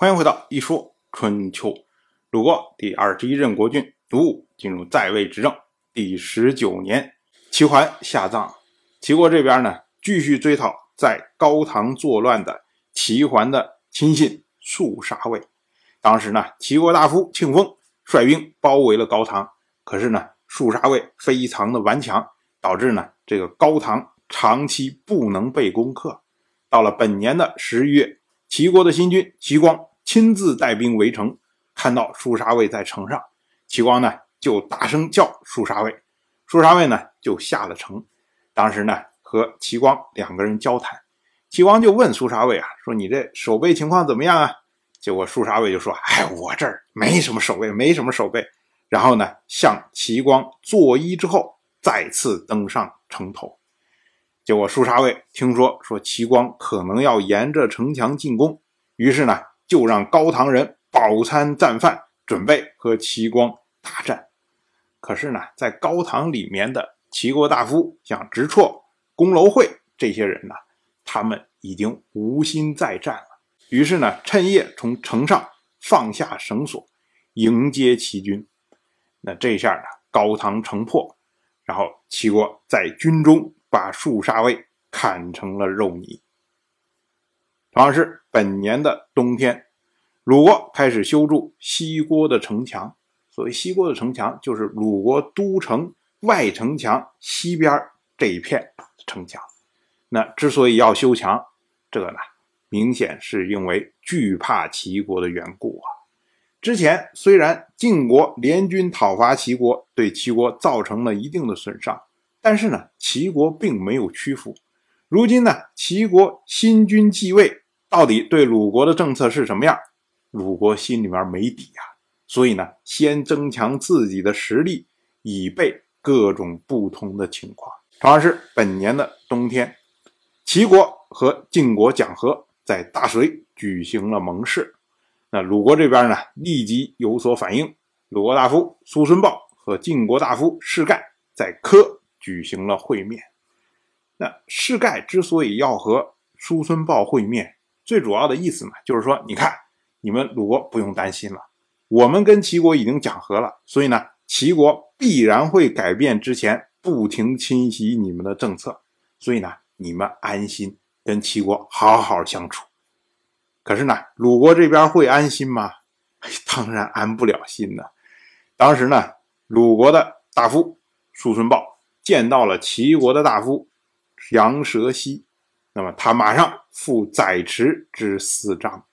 欢迎回到《一说春秋》。鲁国第二十一任国君鲁武进入在位执政第十九年，齐桓下葬。齐国这边呢，继续追讨在高唐作乱的齐桓的亲信肃杀卫。当时呢，齐国大夫庆丰率兵包围了高唐，可是呢，肃杀卫非常的顽强，导致呢，这个高唐长期不能被攻克。到了本年的十一月，齐国的新君齐光亲自带兵围城，看到舒沙卫在城上，齐光呢就大声叫舒沙卫，舒沙卫呢就下了城。当时呢和齐光两个人交谈，齐光就问舒沙卫啊，说你这守备情况怎么样啊？结果舒沙卫就说，哎，我这儿没什么守备，没什么守备。然后呢向齐光作揖之后，再次登上城头。结果舒沙卫听说说齐光可能要沿着城墙进攻，于是呢就让高唐人饱餐战饭，准备和齐光大战。可是呢，在高唐里面的齐国大夫像直绰、公楼会这些人呢，他们已经无心再战了。于是呢，趁夜从城上放下绳索，迎接齐军。那这下呢，高唐城破，然后齐国在军中。把树杀卫砍成了肉泥。同样是本年的冬天，鲁国开始修筑西郭的城墙。所谓西郭的城墙，就是鲁国都城外城墙西边这一片城墙。那之所以要修墙，这个呢，明显是因为惧怕齐国的缘故啊。之前虽然晋国联军讨伐齐国，对齐国造成了一定的损伤。但是呢，齐国并没有屈服。如今呢，齐国新君继位，到底对鲁国的政策是什么样？鲁国心里面没底啊。所以呢，先增强自己的实力，以备各种不同的情况。同样是本年的冬天，齐国和晋国讲和，在大水举行了盟誓。那鲁国这边呢，立即有所反应。鲁国大夫苏孙豹和晋国大夫士盖在科。举行了会面。那世盖之所以要和叔孙豹会面，最主要的意思嘛，就是说，你看，你们鲁国不用担心了，我们跟齐国已经讲和了，所以呢，齐国必然会改变之前不停侵袭你们的政策，所以呢，你们安心跟齐国好好相处。可是呢，鲁国这边会安心吗？当然安不了心呢。当时呢，鲁国的大夫叔孙豹。见到了齐国的大夫杨蛇溪，那么他马上赴载池之四章。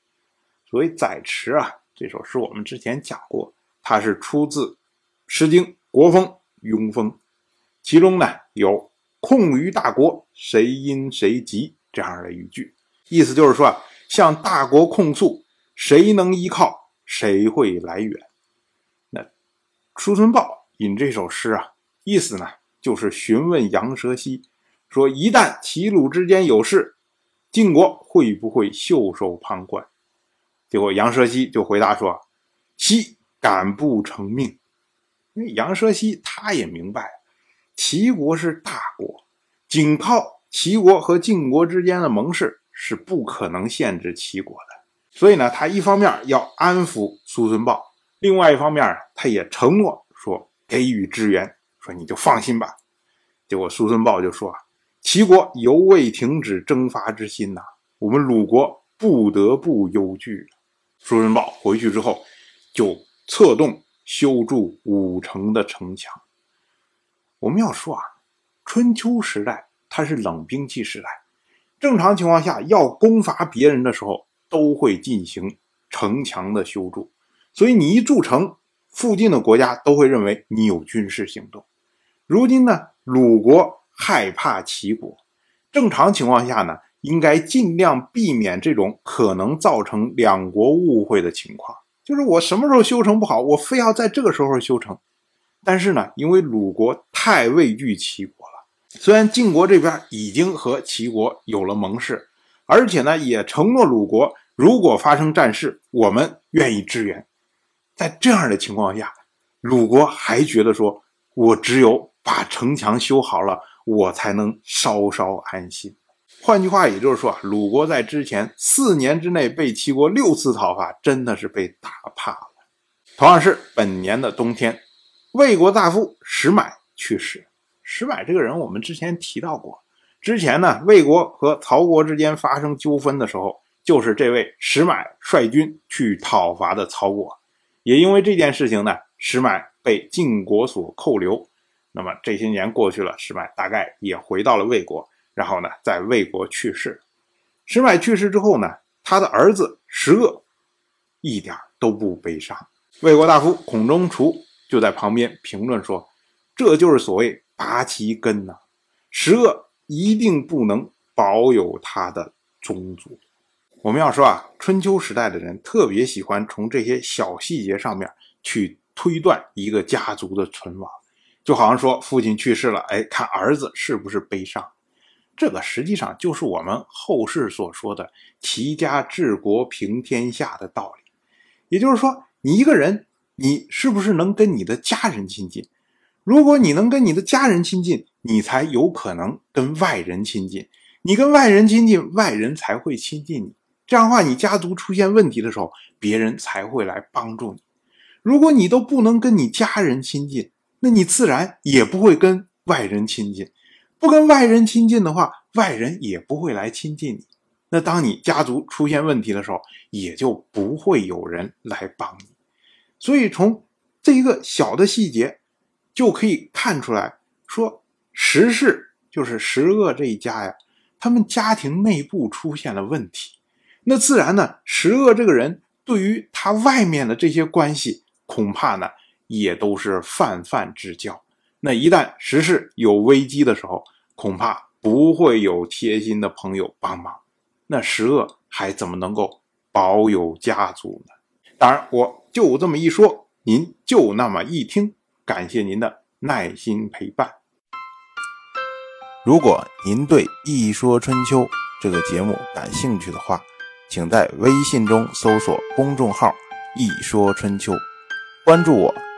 所谓载池啊，这首诗我们之前讲过，它是出自《诗经·国风·庸风》，其中呢有“控于大国，谁因谁急”这样的语句，意思就是说啊，向大国控诉，谁能依靠，谁会来援。那叔孙豹引这首诗啊，意思呢？就是询问杨蛇溪，说一旦齐鲁之间有事，晋国会不会袖手旁观？结果杨蛇溪就回答说：“西敢不成命？”因为杨蛇溪他也明白，齐国是大国，仅靠齐国和晋国之间的盟誓是不可能限制齐国的。所以呢，他一方面要安抚苏孙豹，另外一方面他也承诺说给予支援。说你就放心吧，结果苏孙豹就说：“齐国犹未停止征伐之心呐，我们鲁国不得不忧惧。”叔孙豹回去之后，就策动修筑五城的城墙。我们要说啊，春秋时代它是冷兵器时代，正常情况下要攻伐别人的时候，都会进行城墙的修筑，所以你一筑城，附近的国家都会认为你有军事行动。如今呢，鲁国害怕齐国，正常情况下呢，应该尽量避免这种可能造成两国误会的情况。就是我什么时候修成不好，我非要在这个时候修成。但是呢，因为鲁国太畏惧齐国了，虽然晋国这边已经和齐国有了盟誓，而且呢，也承诺鲁国如果发生战事，我们愿意支援。在这样的情况下，鲁国还觉得说，我只有。把城墙修好了，我才能稍稍安心。换句话也就是说，鲁国在之前四年之内被齐国六次讨伐，真的是被打怕了。同样是本年的冬天，魏国大夫石买去世。石买这个人，我们之前提到过。之前呢，魏国和曹国之间发生纠纷的时候，就是这位石买率军去讨伐的曹国。也因为这件事情呢，石买被晋国所扣留。那么这些年过去了，石买大概也回到了魏国，然后呢，在魏国去世。石买去世之后呢，他的儿子石恶一点都不悲伤。魏国大夫孔中厨就在旁边评论说：“这就是所谓拔其根呐，石恶一定不能保有他的宗族。”我们要说啊，春秋时代的人特别喜欢从这些小细节上面去推断一个家族的存亡，就好像说父亲去世了，哎，看儿子是不是悲伤？这个实际上就是我们后世所说的“齐家治国平天下”的道理，也就是说。你一个人，你是不是能跟你的家人亲近？如果你能跟你的家人亲近，你才有可能跟外人亲近。你跟外人亲近，外人才会亲近你。这样的话，你家族出现问题的时候，别人才会来帮助你。如果你都不能跟你家人亲近，那你自然也不会跟外人亲近。不跟外人亲近的话，外人也不会来亲近你。那当你家族出现问题的时候，也就不会有人来帮你。所以从这一个小的细节就可以看出来，说石氏就是石恶这一家呀，他们家庭内部出现了问题。那自然呢，石恶这个人对于他外面的这些关系，恐怕呢也都是泛泛之交。那一旦时事有危机的时候，恐怕不会有贴心的朋友帮忙。那石恶还怎么能够保有家族呢？当然，我就这么一说，您就那么一听。感谢您的耐心陪伴。如果您对《一说春秋》这个节目感兴趣的话，请在微信中搜索公众号“一说春秋”，关注我。